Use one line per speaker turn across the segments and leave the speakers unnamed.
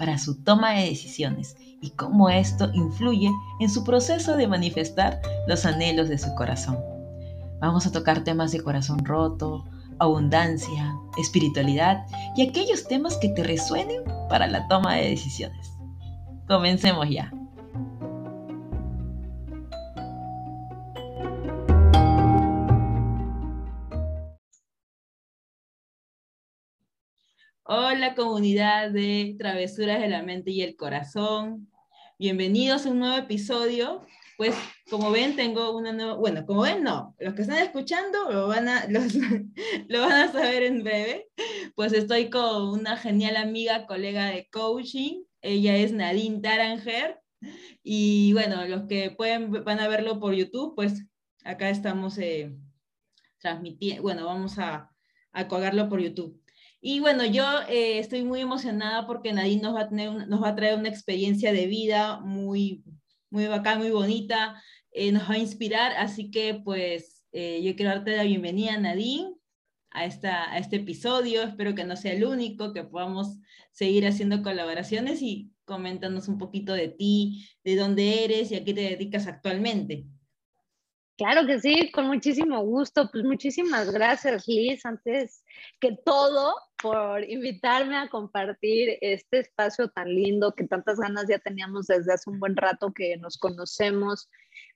para su toma de decisiones y cómo esto influye en su proceso de manifestar los anhelos de su corazón. Vamos a tocar temas de corazón roto, abundancia, espiritualidad y aquellos temas que te resuenen para la toma de decisiones. Comencemos ya. Hola comunidad de Travesuras de la Mente y el Corazón. Bienvenidos a un nuevo episodio. Pues como ven, tengo una nueva, bueno, como ven, no, los que están escuchando lo van a, lo van a saber en breve. Pues estoy con una genial amiga, colega de coaching. Ella es Nadine Taranger. Y bueno, los que pueden, van a verlo por YouTube, pues acá estamos eh, transmitiendo, bueno, vamos a, a colgarlo por YouTube. Y bueno, yo eh, estoy muy emocionada porque Nadine nos va, a traer una experiencia de vida muy, muy bacán, muy bonita, eh, nos va a inspirar, así que pues eh, yo quiero darte la bienvenida, Nadine, a, esta, a este episodio, espero que no sea el único, que podamos seguir haciendo colaboraciones y coméntanos un poquito de ti, de dónde eres y a qué te dedicas actualmente.
Claro que sí, con muchísimo gusto. Pues muchísimas gracias, Liz, antes que todo, por invitarme a compartir este espacio tan lindo que tantas ganas ya teníamos desde hace un buen rato que nos conocemos,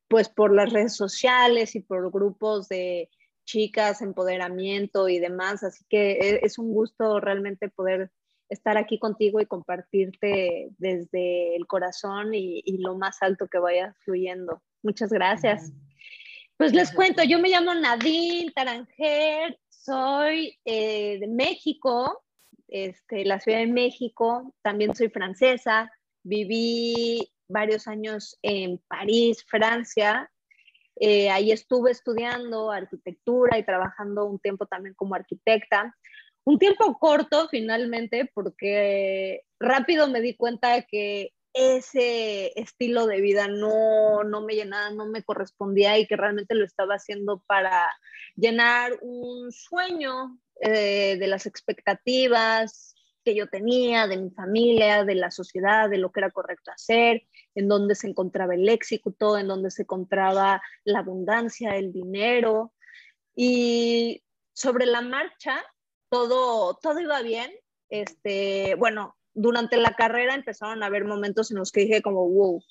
pues por las redes sociales y por grupos de chicas, empoderamiento y demás. Así que e, es un gusto realmente poder estar aquí contigo y compartirte desde el corazón y, lo más alto que vaya fluyendo. Muchas gracias. Pues les cuento, yo me llamo Nadine Taranger, soy eh, de México, este, la Ciudad de México, también soy francesa, viví varios años en París, Francia, eh, ahí estuve estudiando arquitectura y trabajando un tiempo también como arquitecta. Un tiempo corto finalmente porque rápido me di cuenta de que ese estilo de vida no, no me llenaba, no me correspondía y que realmente lo estaba haciendo para llenar un sueño eh, de las expectativas que yo tenía, de mi familia, de la sociedad, de lo que era correcto hacer, en donde se encontraba el éxito, en donde se encontraba la abundancia, el dinero. Y sobre la marcha, todo, todo iba bien. Este, bueno, durante la carrera empezaron a haber momentos en los que dije como, wow,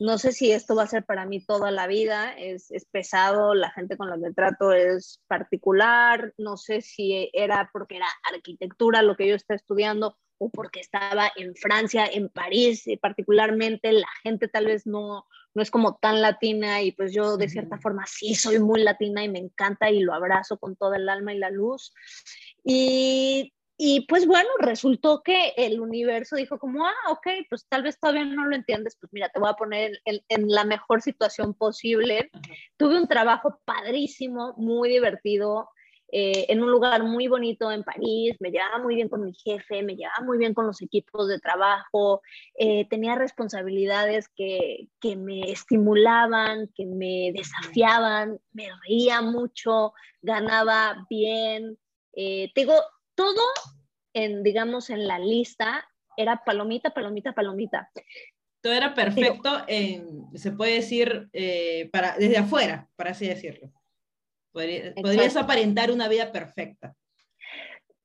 no sé si esto va a ser para mí toda la vida, es, es, pesado, la gente con la que trato es particular, no sé si era porque era arquitectura lo que yo estaba estudiando o porque estaba en Francia, en París, y particularmente la gente tal vez no, no es como tan latina y pues yo de cierta forma sí soy muy latina y me encanta y lo abrazo con toda el alma y la luz. Y y pues bueno, resultó que el universo dijo como, ah, ok, pues tal vez todavía no lo entiendes, pues mira, te voy a poner en, la mejor situación posible. Tuve un trabajo padrísimo, muy divertido, eh, en un lugar muy bonito en París, me llevaba muy bien con mi jefe, me llevaba muy bien con los equipos de trabajo, eh, tenía responsabilidades que, que, me estimulaban, que me desafiaban, me reía mucho, ganaba bien. Eh, tengo todo en, digamos, en la lista era palomita, palomita, palomita.
Todo era perfecto, en, se puede decir, eh, para, desde afuera, para así decirlo. podrías aparentar una vida perfecta.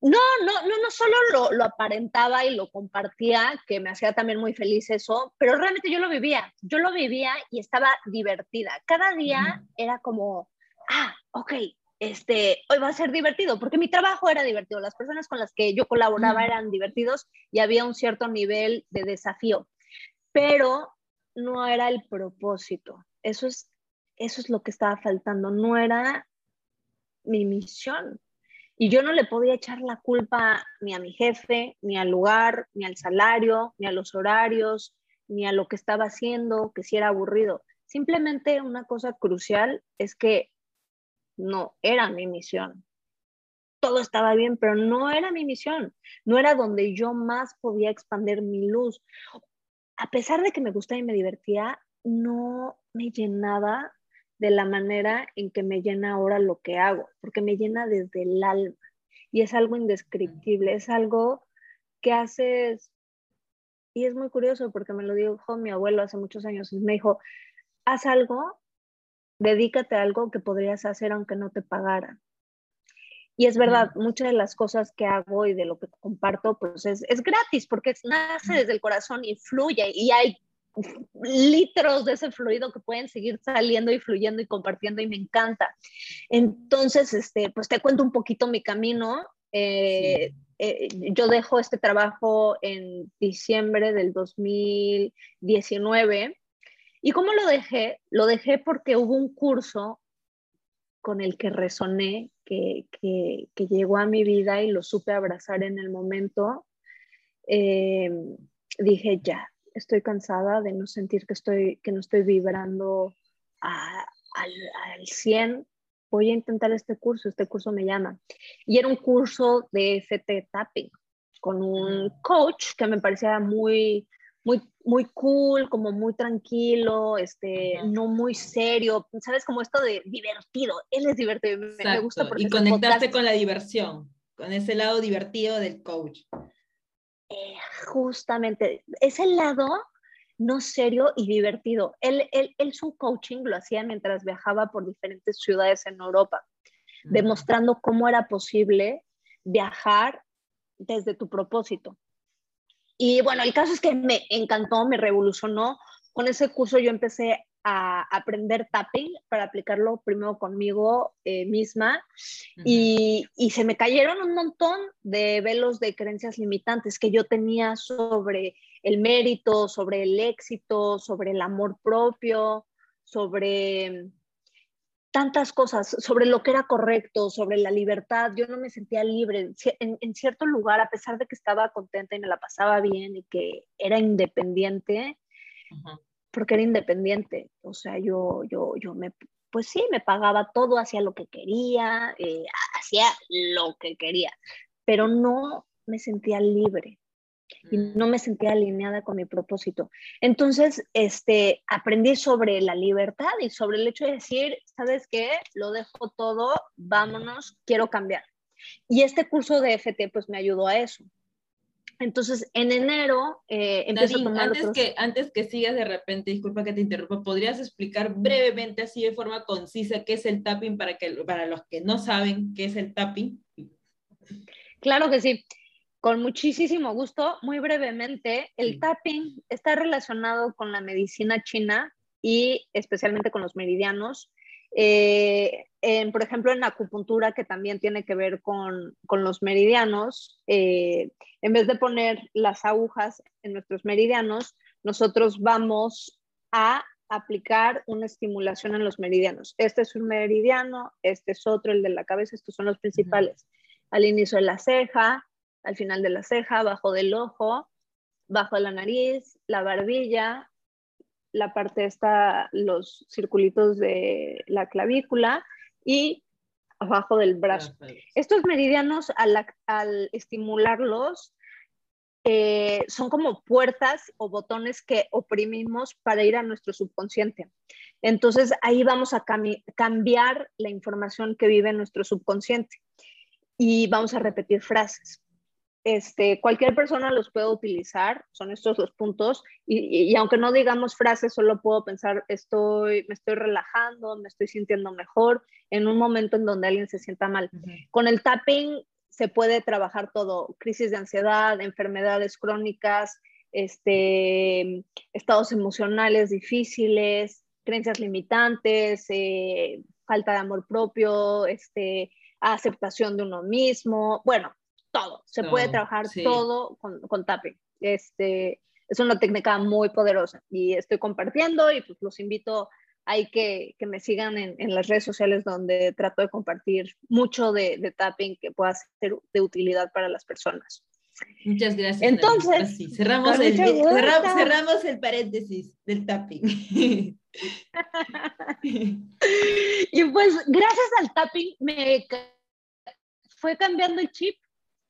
No, no, no, no solo lo, lo, aparentaba y lo compartía, que me hacía también muy feliz eso, pero realmente yo lo vivía, yo lo vivía y estaba divertida. Cada día era como, ah, ok, este, hoy va a ser divertido, porque mi trabajo era divertido, las personas con las que yo colaboraba eran divertidos y había un cierto nivel de desafío, pero no era el propósito. Eso es, eso es lo que estaba faltando, no era mi misión. Y yo no le podía echar la culpa ni a mi jefe, ni al lugar, ni al salario, ni a los horarios, ni a lo que estaba haciendo, que si era aburrido. Simplemente una cosa crucial es que no era mi misión. Todo estaba bien, pero no era mi misión. No era donde yo más podía expandir mi luz. A pesar de que me gustaba y me divertía, no me llenaba de la manera en que me llena ahora lo que hago, porque me llena desde el alma y es algo indescriptible, es algo que haces, y es muy curioso porque me lo dijo mi abuelo hace muchos años, me dijo, haz algo, dedícate a algo que podrías hacer aunque no te pagaran. Y es verdad, muchas de las cosas que hago y de lo que comparto, pues es, es gratis porque nace desde el corazón y fluye y hay litros de ese fluido que pueden seguir saliendo y fluyendo y compartiendo y me encanta. Entonces, este, pues te cuento un poquito mi camino. Eh, eh, yo dejo este trabajo en diciembre del 2019. ¿Y cómo lo dejé? Lo dejé porque hubo un curso con el que resoné, que, que, que llegó a mi vida y lo supe abrazar en el momento. Eh, dije, ya, estoy cansada de no sentir que, estoy, que no estoy vibrando al, al 100. Voy a intentar este curso, este curso me llama. Y era un curso de FT Tapping con un coach que me parecía muy, muy, muy cool, como muy tranquilo, este, no muy serio, ¿sabes? Como esto de divertido. Él es divertido, me, gusta
porque... Y conectarte con la diversión, con ese lado divertido del coach.
Eh, justamente, ese lado no serio y divertido. Él, él, su coaching lo hacía mientras viajaba por diferentes ciudades en Europa, demostrando cómo era posible viajar desde tu propósito. Y bueno, el caso es que me encantó, me revolucionó. Con ese curso yo empecé a aprender tapping para aplicarlo primero conmigo eh, misma y, y, se me cayeron un montón de velos de creencias limitantes que yo tenía sobre el mérito, sobre el éxito, sobre el amor propio, sobre tantas cosas, sobre lo que era correcto, sobre la libertad. Yo no me sentía libre en, en cierto lugar, a pesar de que estaba contenta y me la pasaba bien y que era independiente porque era independiente. O sea, yo, yo, yo me, pues sí, me pagaba todo, hacía lo que quería, eh, hacía lo que quería, pero no me sentía libre y mm. no me sentía alineada con mi propósito. Entonces, este, aprendí sobre la libertad y sobre el hecho de decir, ¿sabes qué? Lo dejo todo, vámonos, quiero cambiar. Y este curso de FT pues me ayudó a eso. Entonces, en enero
eh, empiezo a tomar antes que Antes que sigas de repente, disculpa que te interrumpa, ¿podrías explicar brevemente, así de forma concisa, qué es el tapping para, que, para los que no saben qué es el tapping?
Claro que sí. Con muchísimo gusto, muy brevemente, el tapping está relacionado con la medicina china y especialmente con los meridianos. Eh, por ejemplo, en acupuntura, que también tiene que ver con, los meridianos, eh, en vez de poner las agujas en nuestros meridianos, nosotros vamos a aplicar una estimulación en los meridianos. Este es un meridiano, este es otro, el de la cabeza, estos son los principales. Al inicio de la ceja, al final de la ceja, abajo del ojo, bajo la nariz, la barbilla, la parte está los circulitos de la clavícula y abajo del brazo. Estos meridianos, al, estimularlos, eh, son como puertas o botones que oprimimos para ir a nuestro subconsciente. Entonces ahí vamos a cambiar la información que vive en nuestro subconsciente y vamos a repetir frases este, cualquier persona los puede utilizar, son estos los puntos, y, aunque no digamos frases, solo puedo pensar, estoy, me estoy relajando, me estoy sintiendo mejor en un momento en donde alguien se sienta mal. Con el tapping se puede trabajar todo, crisis de ansiedad, enfermedades crónicas, este, estados emocionales difíciles, creencias limitantes, eh, falta de amor propio, este, aceptación de uno mismo, bueno, todo. Se puede trabajar todo con, con tapping. Este, es una técnica muy poderosa y estoy compartiendo y pues los invito a que, que me sigan en, en, las redes sociales donde trato de compartir mucho de, de, tapping que pueda ser de utilidad para las personas.
Muchas gracias.
Entonces,
cerramos, el, cerramos, el paréntesis del tapping.
y pues gracias al tapping me fue cambiando el chip,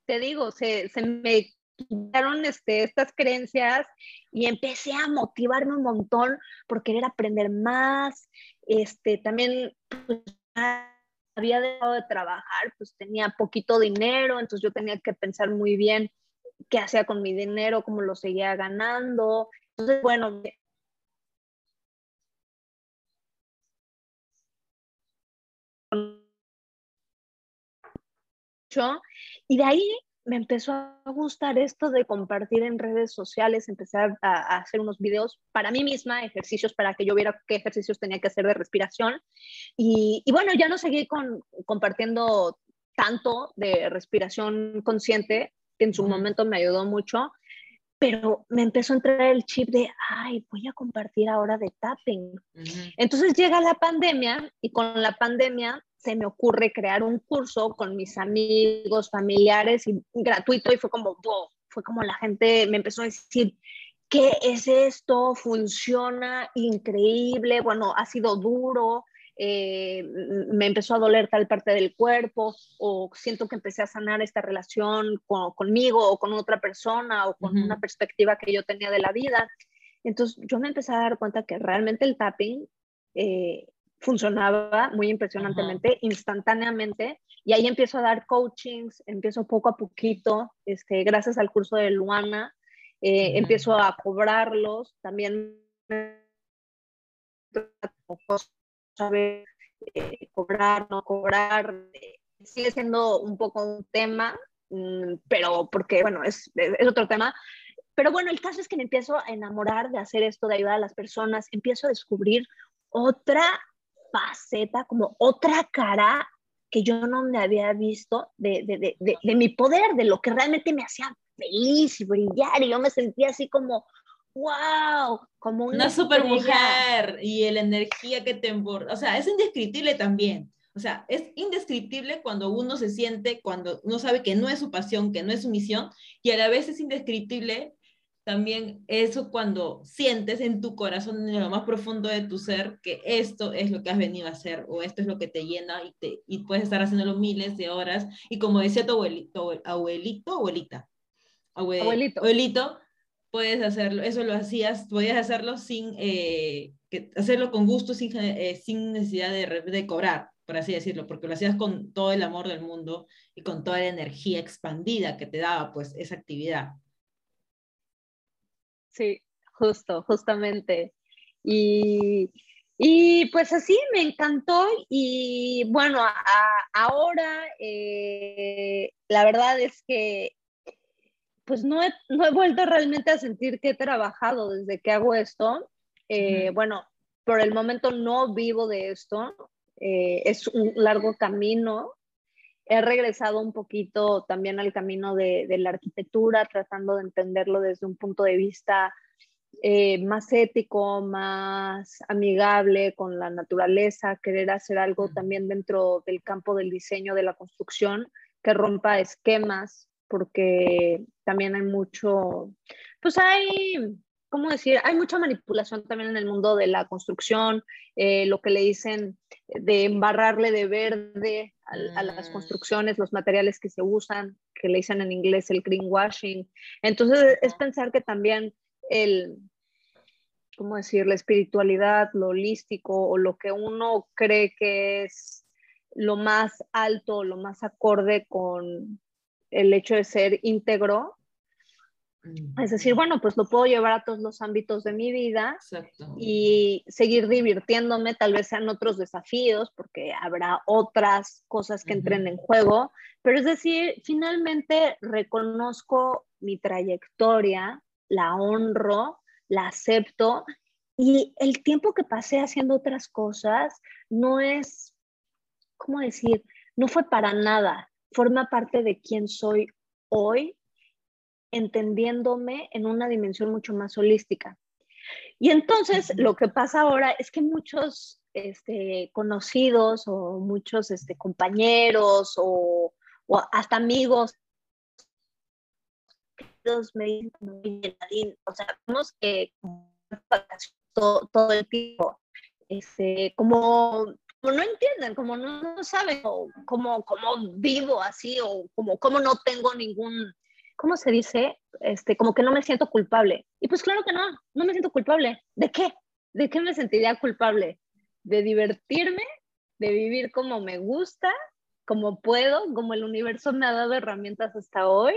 te digo, se, se me quitaron este, estas creencias y empecé a motivarme un montón por querer aprender más. Este, también pues, había dejado de trabajar, pues tenía poquito dinero, entonces yo tenía que pensar muy bien qué hacía con mi dinero, cómo lo seguía ganando. Entonces, bueno, y de ahí me empezó a gustar esto de compartir en redes sociales, empecé a, hacer unos videos para mí misma, ejercicios para que yo viera qué ejercicios tenía que hacer de respiración. Y, bueno, ya no seguí con, compartiendo tanto de respiración consciente, que en su momento me ayudó mucho, pero me empezó a entrar el chip de, ay, voy a compartir ahora de tapping. Entonces llega la pandemia y con la pandemia se me ocurre crear un curso con mis amigos, familiares y gratuito y fue como, fue como la gente me empezó a decir, ¿qué es esto? Funciona increíble, bueno, ha sido duro, eh, me empezó a doler tal parte del cuerpo o siento que empecé a sanar esta relación conmigo o con otra persona o con una perspectiva que yo tenía de la vida. Entonces yo me empecé a dar cuenta que realmente el tapping eh, funcionaba muy impresionantemente, instantáneamente, y ahí empiezo a dar coachings, empiezo poco a poquito, este, gracias al curso de Luana, eh, empiezo a cobrarlos, también saber eh, cobrar, no cobrar, sigue siendo un poco un tema, mm, pero porque, bueno, es, es otro tema, pero bueno, el caso es que me empiezo a enamorar de hacer esto, de ayudar a las personas, empiezo a descubrir otra faceta, como otra cara que yo no me había visto de, de, de, de, mi poder, de lo que realmente me hacía feliz y brillar. Y yo me sentía así como, wow, como
una, super mujer y la energía que te emborda. O sea, es indescriptible también. O sea, es indescriptible cuando uno se siente, cuando uno sabe que no es su pasión, que no es su misión, y a la vez es indescriptible también eso cuando sientes en tu corazón, en lo más profundo de tu ser, que esto es lo que has venido a hacer o esto es lo que te llena y, te, y puedes estar haciéndolo miles de horas. Y como decía tu abuelito, abuelito, abuelita, abuelito, abuelito, puedes hacerlo, eso lo hacías, podías hacerlo sin, eh, que, hacerlo con gusto, sin, eh, sin necesidad de, de cobrar, por así decirlo, porque lo hacías con todo el amor del mundo y con toda la energía expandida que te daba pues esa actividad.
Sí, justo, justamente. Y, y pues así me encantó y bueno, ahora eh, la verdad es que pues no he, no he, vuelto realmente a sentir que he trabajado desde que hago esto. Eh, bueno, por el momento no vivo de esto, eh, es un largo camino. He regresado un poquito también al camino de, de la arquitectura, tratando de entenderlo desde un punto de vista eh, más ético, más amigable con la naturaleza, querer hacer algo también dentro del campo del diseño de la construcción que rompa esquemas, porque también hay mucho, pues hay, ¿cómo decir? Hay mucha manipulación también en el mundo de la construcción, eh, lo que le dicen de embarrarle de verde a, las mm. construcciones, los materiales que se usan, que le dicen en inglés el greenwashing. Entonces es pensar que también el, ¿cómo decir?, la espiritualidad, lo holístico o lo que uno cree que es lo más alto, lo más acorde con el hecho de ser íntegro. Es decir, bueno, pues lo puedo llevar a todos los ámbitos de mi vida y seguir divirtiéndome, tal vez sean otros desafíos, porque habrá otras cosas que entren en juego, pero es decir, finalmente reconozco mi trayectoria, la honro, la acepto y el tiempo que pasé haciendo otras cosas no es, ¿cómo decir? No fue para nada, forma parte de quién soy hoy, entendiéndome en una dimensión mucho más holística. Y entonces lo que pasa ahora es que muchos este, conocidos o muchos este, compañeros o, o hasta amigos me dicen o sea, vemos que todo, todo el tiempo, este, como, como no entienden, como no, saben cómo, cómo vivo así o como, como no tengo ningún, ¿cómo se dice? Este, como que no me siento culpable. Y pues claro que no, no me siento culpable. ¿De qué? ¿De qué me sentiría culpable? ¿De divertirme? ¿De vivir como me gusta? ¿Como puedo? ¿Como el universo me ha dado herramientas hasta hoy?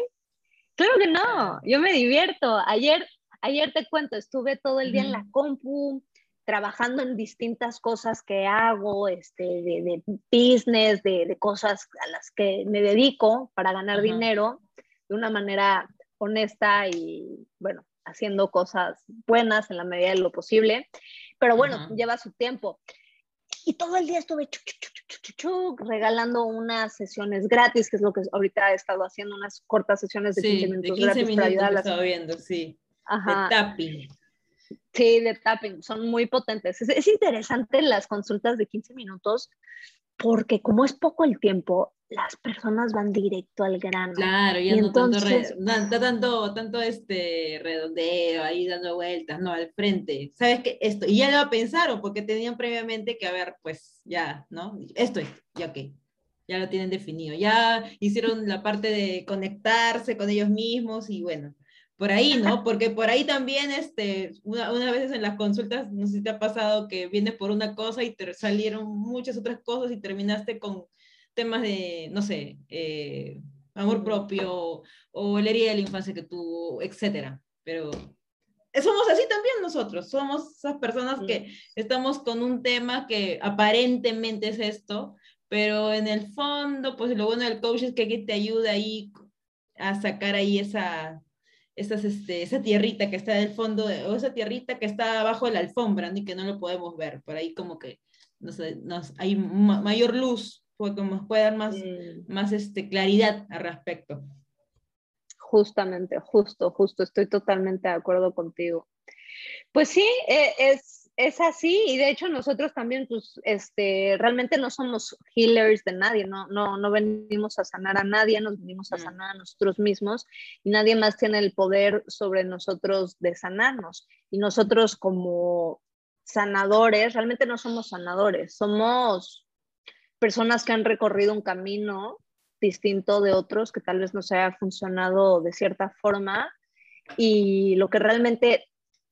Claro que no, yo me divierto. Ayer, ayer te cuento, estuve todo el día en la compu, trabajando en distintas cosas que hago, este, de, business, de, cosas a las que me dedico para ganar dinero de una manera honesta y, bueno, haciendo cosas buenas en la medida de lo posible. Pero bueno, lleva su tiempo. Y todo el día estuve regalando unas sesiones gratis, que es lo que ahorita he estado haciendo, unas cortas sesiones de 15 minutos
de 15 minutos para estado viendo, sí.
Ajá.
De tapping.
Sí, de tapping, son muy potentes. Es, es, interesante las consultas de 15 minutos porque como es poco el tiempo, las personas van directo al grano.
Claro, ya no tanto, tanto, tanto este redondeo ahí dando vueltas, no, al frente. ¿Sabes qué? Esto, y ya lo pensaron porque tenían previamente que, a ver, pues ya, ¿no? Esto es, ya que ya lo tienen definido. Ya hicieron la parte de conectarse con ellos mismos y bueno, por ahí, ¿no? Porque por ahí también, este, una, una vez en las consultas, no sé si te ha pasado que vienes por una cosa y te salieron muchas otras cosas y terminaste con temas de, no sé, eh, amor propio o la herida de la infancia que tuvo, etcétera. Pero somos así también nosotros, somos esas personas que estamos con un tema que aparentemente es esto, pero en el fondo, pues lo bueno del coach es que te ayuda ahí a sacar ahí esa, este, esa tierrita que está en el fondo, o esa tierrita que está abajo de la alfombra, ni que no lo podemos ver, por ahí como que nos, nos, hay mayor luz, porque nos puede dar más, más este, claridad al respecto.
Justamente, justo, justo, estoy totalmente de acuerdo contigo. Pues sí, e, es, es así y de hecho nosotros también, pues, este, realmente no somos healers de nadie, no, no, no venimos a sanar a nadie, nos venimos a mm. sanar a nosotros mismos y nadie más tiene el poder sobre nosotros de sanarnos. Y nosotros como sanadores, realmente no somos sanadores, somos personas que han recorrido un camino distinto de otros que tal vez nos haya funcionado de cierta forma y lo que realmente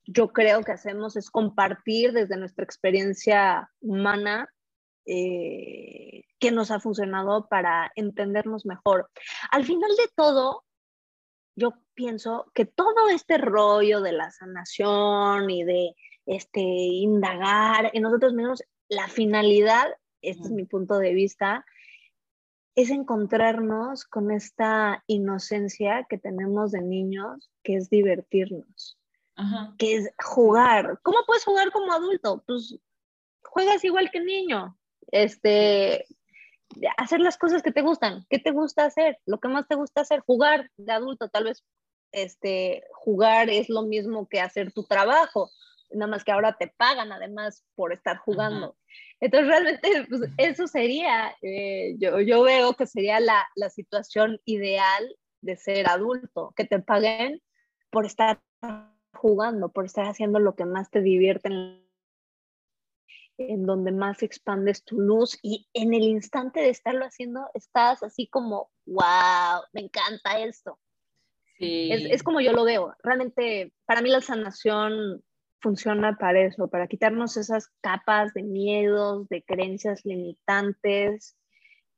yo creo que hacemos es compartir desde nuestra experiencia humana eh, qué nos ha funcionado para entendernos mejor. Al final de todo, yo pienso que todo este rollo de la sanación y de este, indagar en nosotros mismos, la finalidad, este es mi punto de vista, es encontrarnos con esta inocencia que tenemos de niños, que es divertirnos que es jugar. ¿Cómo puedes jugar como adulto? Pues juegas igual que niño. Este, hacer las cosas que te gustan. ¿Qué te gusta hacer? Lo que más te gusta hacer, jugar de adulto. Tal vez este, jugar es lo mismo que hacer tu trabajo, nada más que ahora te pagan además por estar jugando. Entonces realmente pues, eso sería, eh, yo, yo, veo que sería la, la situación ideal de ser adulto, que te paguen por estar jugando, por estar haciendo lo que más te divierte, en, donde más expandes tu luz y en el instante de estarlo haciendo estás así como, wow, me encanta esto. Es, es, como yo lo veo. Realmente, para mí la sanación funciona para eso, para quitarnos esas capas de miedos, de creencias limitantes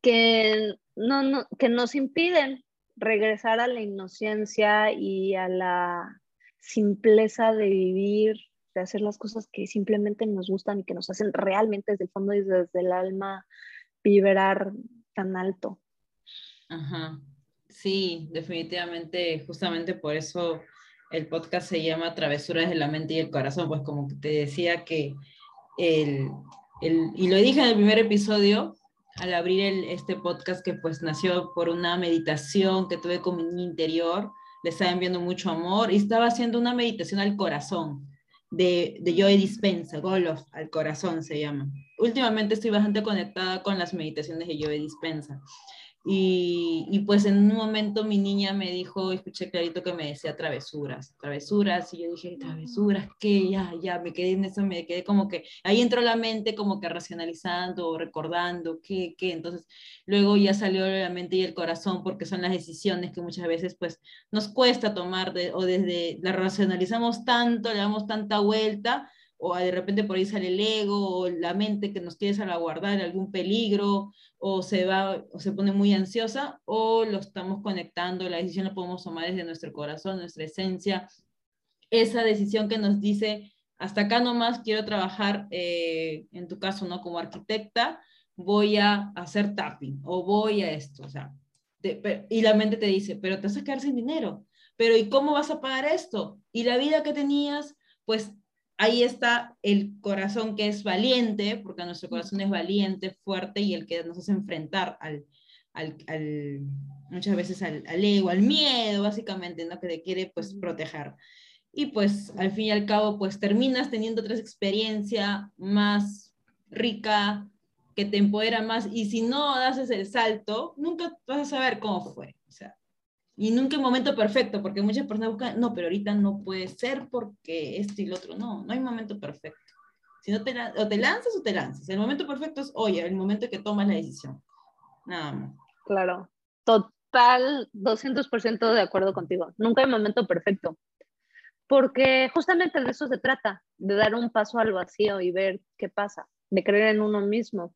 que, no, que nos impiden regresar a la inocencia y a la simpleza de vivir, de hacer las cosas que simplemente nos gustan y que nos hacen realmente desde el fondo y desde el alma vibrar tan alto.
Ajá. Sí, definitivamente, justamente por eso el podcast se llama Travesuras de la mente y el corazón, pues como te decía que el, el, y lo dije en el primer episodio, al abrir el, este podcast que pues nació por una meditación que tuve con mi interior, le estaba enviando mucho amor y estaba haciendo una meditación al corazón de, de Joe Dispensa, Golof al corazón se llama. Últimamente estoy bastante conectada con las meditaciones de Joe Dispensa. Y, y, pues en un momento mi niña me dijo, escuché clarito que me decía travesuras, travesuras, y yo dije, travesuras, ¿qué? Ya, ya, me quedé en eso, me quedé como que, ahí entró la mente como que racionalizando, recordando, ¿qué, qué? Entonces, luego ya salió la mente y el corazón, porque son las decisiones que muchas veces pues nos cuesta tomar, de, o desde la racionalizamos tanto, le damos tanta vuelta, o de repente por ahí sale el ego, o la mente que nos quiere salvaguardar algún peligro, o se va, o se pone muy ansiosa, o lo estamos conectando, la decisión la podemos tomar desde nuestro corazón, nuestra esencia, esa decisión que nos dice, hasta acá nomás quiero trabajar, eh, en tu caso, ¿no? Como arquitecta, voy a hacer tapping, o voy a esto, o sea, y la mente te dice, pero te vas a quedar sin dinero, pero ¿y cómo vas a pagar esto? Y la vida que tenías, pues ahí está el corazón que es valiente, porque nuestro corazón es valiente, fuerte y el que nos hace enfrentar al, al, al muchas veces al, al, ego, al miedo, básicamente, ¿no? Que te quiere pues proteger. Y pues al fin y al cabo, pues terminas teniendo otra experiencia más rica, que te empodera más, y si no das ese salto, nunca vas a saber cómo fue. O sea, y nunca un momento perfecto, porque muchas personas buscan, no, pero ahorita no puede ser porque esto y lo otro. No, no hay momento perfecto. Si no te, o te lanzas o te lanzas. El momento perfecto es, oye, el momento que tomas la decisión. Nada más.
Claro, total, 200% de acuerdo contigo. Nunca hay momento perfecto. Porque justamente de eso se trata, de dar un paso al vacío y ver qué pasa, de creer en uno mismo.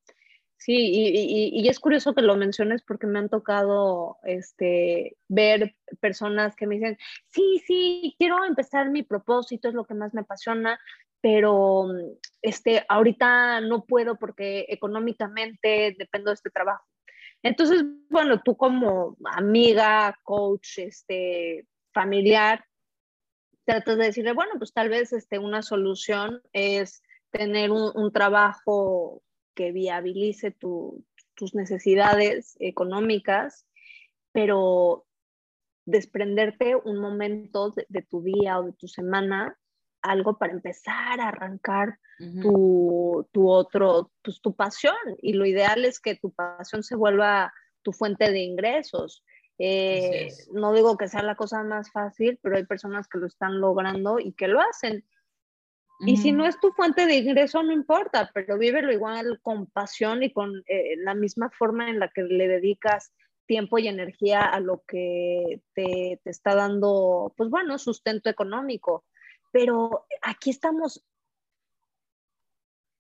Sí, y, y, es curioso que lo menciones porque me han tocado este, ver personas que me dicen, sí, sí, quiero empezar mi propósito, es lo que más me apasiona, pero este, ahorita no puedo porque económicamente dependo de este trabajo. Entonces, bueno, tú como amiga, coach, este, familiar, tratas de decirle, bueno, pues tal vez este, una solución es tener un, un trabajo que viabilice tus necesidades económicas, pero desprenderte un momento de, tu día o de tu semana, algo para empezar a arrancar tu, otro, pues tu pasión. Y lo ideal es que tu pasión se vuelva tu fuente de ingresos. Eh, no digo que sea la cosa más fácil, pero hay personas que lo están logrando y que lo hacen. Y si no es tu fuente de ingreso, no importa, pero vívelo igual con pasión y con eh, la misma forma en la que le dedicas tiempo y energía a lo que te, te está dando, pues bueno, sustento económico. Pero aquí estamos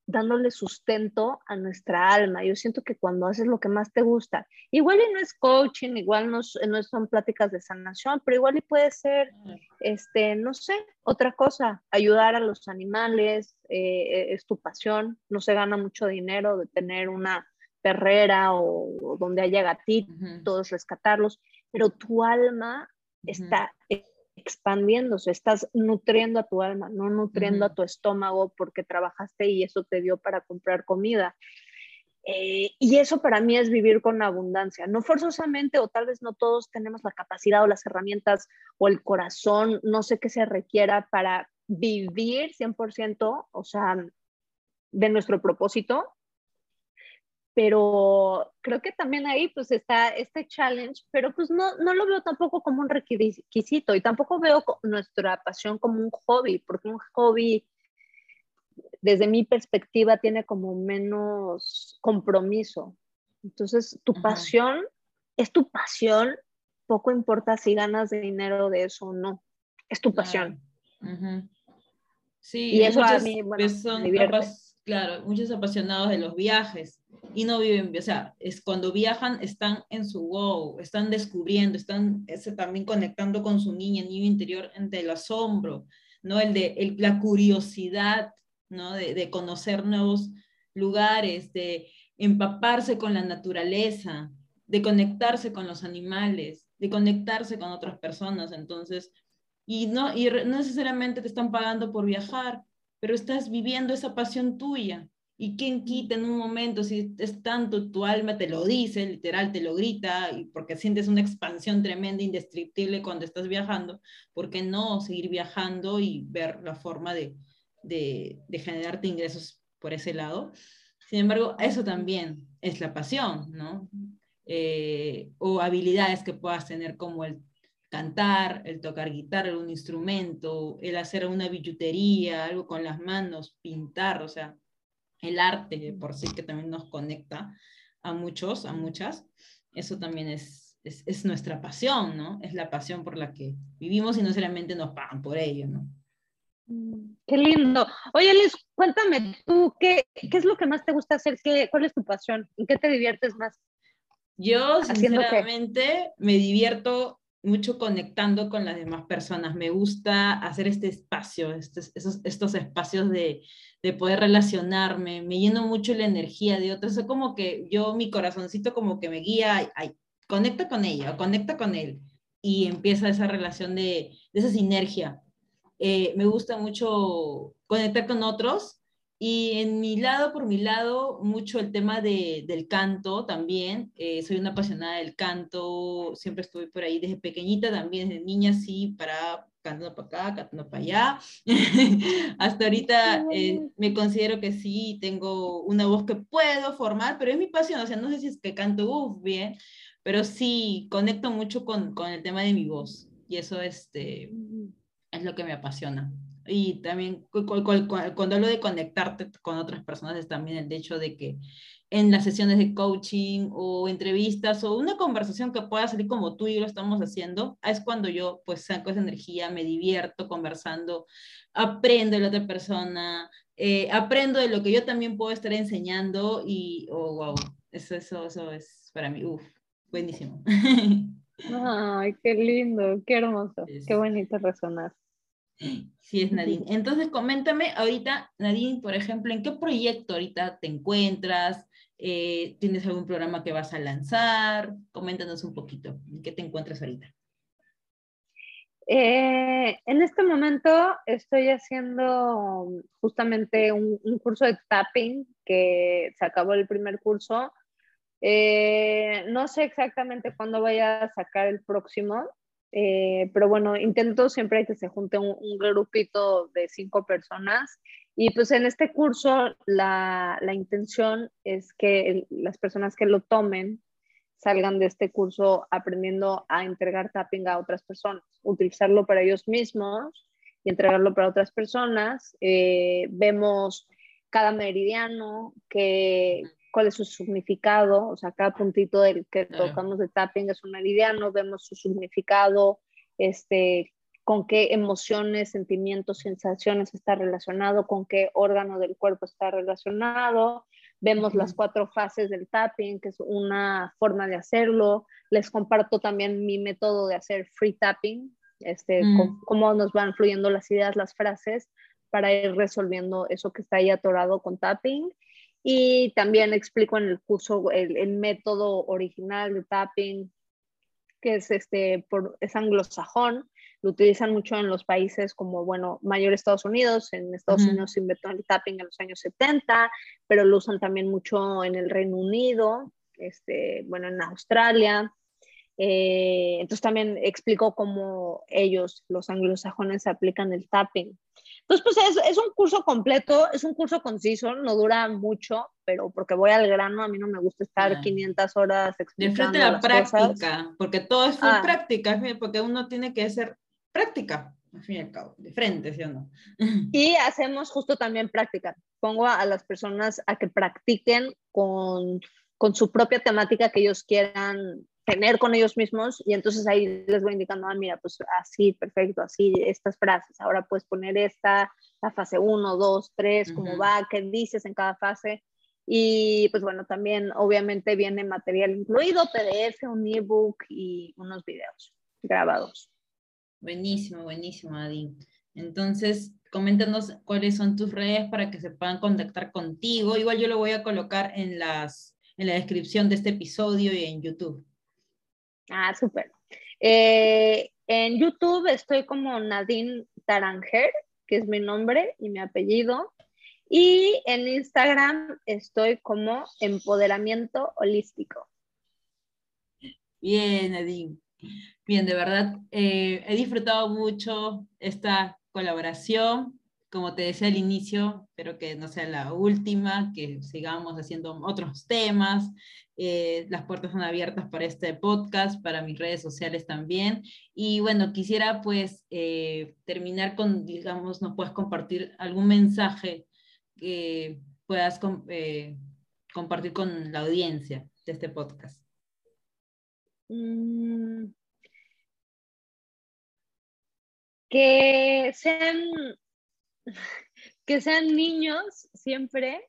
dándole sustento a nuestra alma. Yo siento que cuando haces lo que más te gusta, igual y no es coaching, igual no, no son pláticas de sanación, pero igual y puede ser, este, no sé, otra cosa, ayudar a los animales, eh, es tu pasión, no se gana mucho dinero de tener una perrera o, donde haya gatitos, rescatarlos, pero tu alma está expandiéndose, estás nutriendo a tu alma, no nutriendo a tu estómago porque trabajaste y eso te dio para comprar comida. Eh, y eso para mí es vivir con abundancia, no forzosamente o tal vez no todos tenemos la capacidad o las herramientas o el corazón, no sé qué se requiera para vivir 100%, o sea, de nuestro propósito, pero creo que también ahí pues está este challenge, pero pues no, no lo veo tampoco como un requisito y tampoco veo nuestra pasión como un hobby, porque un hobby desde mi perspectiva tiene como menos compromiso. Entonces, tu pasión es tu pasión, poco importa si ganas dinero de eso o no, es tu pasión.
Sí, y eso a mí, bueno, me divierte. claro, muchos apasionados de los viajes y no viven, o sea, es cuando viajan están en su wow, están descubriendo, están ese, también conectando con su niña, niño interior, entre el asombro, ¿no? El de el, la curiosidad, ¿no? De, de, conocer nuevos lugares, de empaparse con la naturaleza, de conectarse con los animales, de conectarse con otras personas, entonces, y no, y no necesariamente te están pagando por viajar, pero estás viviendo esa pasión tuya, y quién quita en un momento, si es tanto, tu alma te lo dice, literal, te lo grita, y porque sientes una expansión tremenda, indescriptible cuando estás viajando, ¿por qué no seguir viajando y ver la forma de, de, de generarte ingresos por ese lado? Sin embargo, eso también es la pasión, ¿no? eh, o habilidades que puedas tener como el cantar, el tocar guitarra, un instrumento, el hacer una billutería, algo con las manos, pintar, o sea, el arte por sí que también nos conecta a muchos, a muchas, eso también es, es, nuestra pasión, ¿no? Es la pasión por la que vivimos y no solamente nos pagan por ello, ¿no?
Mm, qué lindo. Oye, Liz, cuéntame tú, ¿qué, ¿qué, es lo que más te gusta hacer? ¿Qué, ¿Cuál es tu pasión? ¿En qué te diviertes más?
Yo, sinceramente, me divierto mucho conectando con las demás personas. Me gusta hacer este espacio, estos, estos espacios de, de, poder relacionarme. Me lleno mucho la energía de otros. Es como que yo, mi corazoncito como que me guía, conecta con ella, conecta con él. Y empieza esa relación de, de esa sinergia. Eh, me gusta mucho conectar con otros y en mi lado, por mi lado, mucho el tema de, del canto también. Eh, soy una apasionada del canto, siempre estuve por ahí desde pequeñita, también desde niña, sí, para cantando para acá, cantando para allá. Hasta ahorita eh, me considero que sí, tengo una voz que puedo formar, pero es mi pasión, o sea, no sé si es que canto uf, bien, pero sí, conecto mucho con, con el tema de mi voz y eso este, es lo que me apasiona. Y también cuando hablo de conectarte con otras personas es también el hecho de que en las sesiones de coaching o entrevistas o una conversación que pueda salir como tú y yo lo estamos haciendo, es cuando yo pues saco esa energía, me divierto conversando, aprendo de la otra persona, eh, aprendo de lo que yo también puedo estar enseñando y, oh, wow, eso, eso, eso es para mí, uff, buenísimo.
Ay, qué lindo, qué hermoso, qué bonito resonar.
Sí, es Nadine. Entonces, coméntame ahorita, Nadine, por ejemplo, ¿en qué proyecto ahorita te encuentras? Eh, ¿Tienes algún programa que vas a lanzar? Coméntanos un poquito, ¿en qué te encuentras ahorita?
Eh, en este momento estoy haciendo justamente un, curso de tapping que se acabó el primer curso. Eh, no sé exactamente cuándo voy a sacar el próximo, eh, pero bueno, intento siempre que se junte un, grupito de cinco personas. Y pues en este curso la, la intención es que las personas que lo tomen salgan de este curso aprendiendo a entregar tapping a otras personas, utilizarlo para ellos mismos y entregarlo para otras personas. Eh, vemos cada meridiano, que, cuál es su significado, o sea, cada puntito del que tocamos de tapping es un meridiano, vemos su significado, este, con qué emociones, sentimientos, sensaciones está relacionado, con qué órgano del cuerpo está relacionado. Vemos las cuatro fases del tapping, que es una forma de hacerlo. Les comparto también mi método de hacer free tapping, este, mm. cómo nos van fluyendo las ideas, las frases, para ir resolviendo eso que está ahí atorado con tapping. Y también explico en el curso el, método original de tapping, que es, este, por, es anglosajón, lo utilizan mucho en los países como, bueno, mayor Estados Unidos, en Estados Unidos se inventó el tapping en los años 70, pero lo usan también mucho en el Reino Unido, este, bueno, en Australia. Eh, entonces también explico cómo ellos, los anglosajones, aplican el tapping. Entonces, pues es, es, un curso completo, es un curso conciso, no dura mucho, pero porque voy al grano, a mí no me gusta estar 500 horas
explicando De frente a la práctica, porque todo es ah. práctica, porque uno tiene que hacer práctica, al fin y al cabo, de frente, ¿sí o no?
Y hacemos justo también práctica. Pongo a, las personas a que practiquen con, con su propia temática que ellos quieran tener con ellos mismos y entonces ahí les voy indicando, ah, mira, pues así, perfecto, así, estas frases, ahora puedes poner esta, la fase 1, 2, 3, cómo va, qué dices en cada fase. Y pues bueno, también obviamente viene material incluido, PDF, un ebook y unos videos grabados.
Buenísimo, buenísimo, Adi. Entonces, coméntanos cuáles son tus redes para que se puedan contactar contigo. Igual yo lo voy a colocar en, las, en la descripción de este episodio y en YouTube.
Ah, súper. Eh, en YouTube estoy como Nadine Taranger, que es mi nombre y mi apellido. Y en Instagram estoy como Empoderamiento Holístico.
Bien, Nadine. Bien, de verdad, eh, he disfrutado mucho esta colaboración. Como te decía al inicio, espero que no sea la última, que sigamos haciendo otros temas. Eh, las puertas están abiertas para este podcast, para mis redes sociales también. Y bueno, quisiera pues eh, terminar con, digamos, nos puedes compartir algún mensaje que puedas eh, compartir con la audiencia de este podcast.
Mm. Que sean que sean niños siempre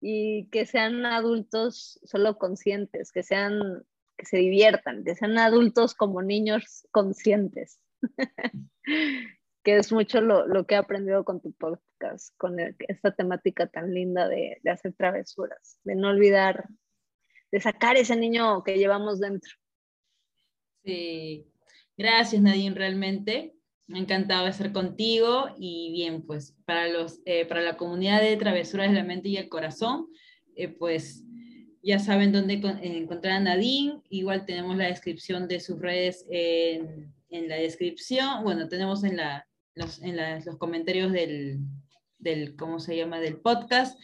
y que sean adultos solo conscientes, que sean que se diviertan, que sean adultos como niños conscientes. que es mucho lo, que he aprendido con tu podcast, con esta temática tan linda de, de hacer travesuras, de no olvidar, de sacar ese niño que llevamos dentro.
Sí, gracias Nadine, realmente. Encantado estar contigo y bien, pues para, los, eh, para la comunidad de Travesuras de la Mente y el Corazón, eh, pues ya saben dónde encontrar a Nadine. Igual tenemos la descripción de sus redes en, en la descripción. Bueno, tenemos en, la, los, en los comentarios del, del, ¿cómo se llama?, del podcast.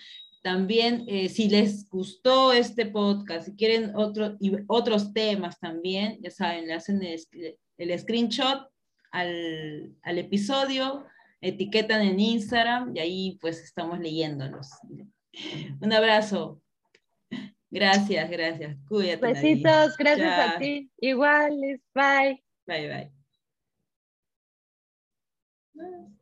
También, eh, si les gustó este podcast, si quieren y otros temas también, ya saben, le hacen el, el screenshot al, al episodio, etiquetan en Instagram y ahí pues estamos leyéndolos. Un abrazo. Gracias, gracias.
Cuídate. Besitos, gracias a ti. Igual, bye.
Bye, bye.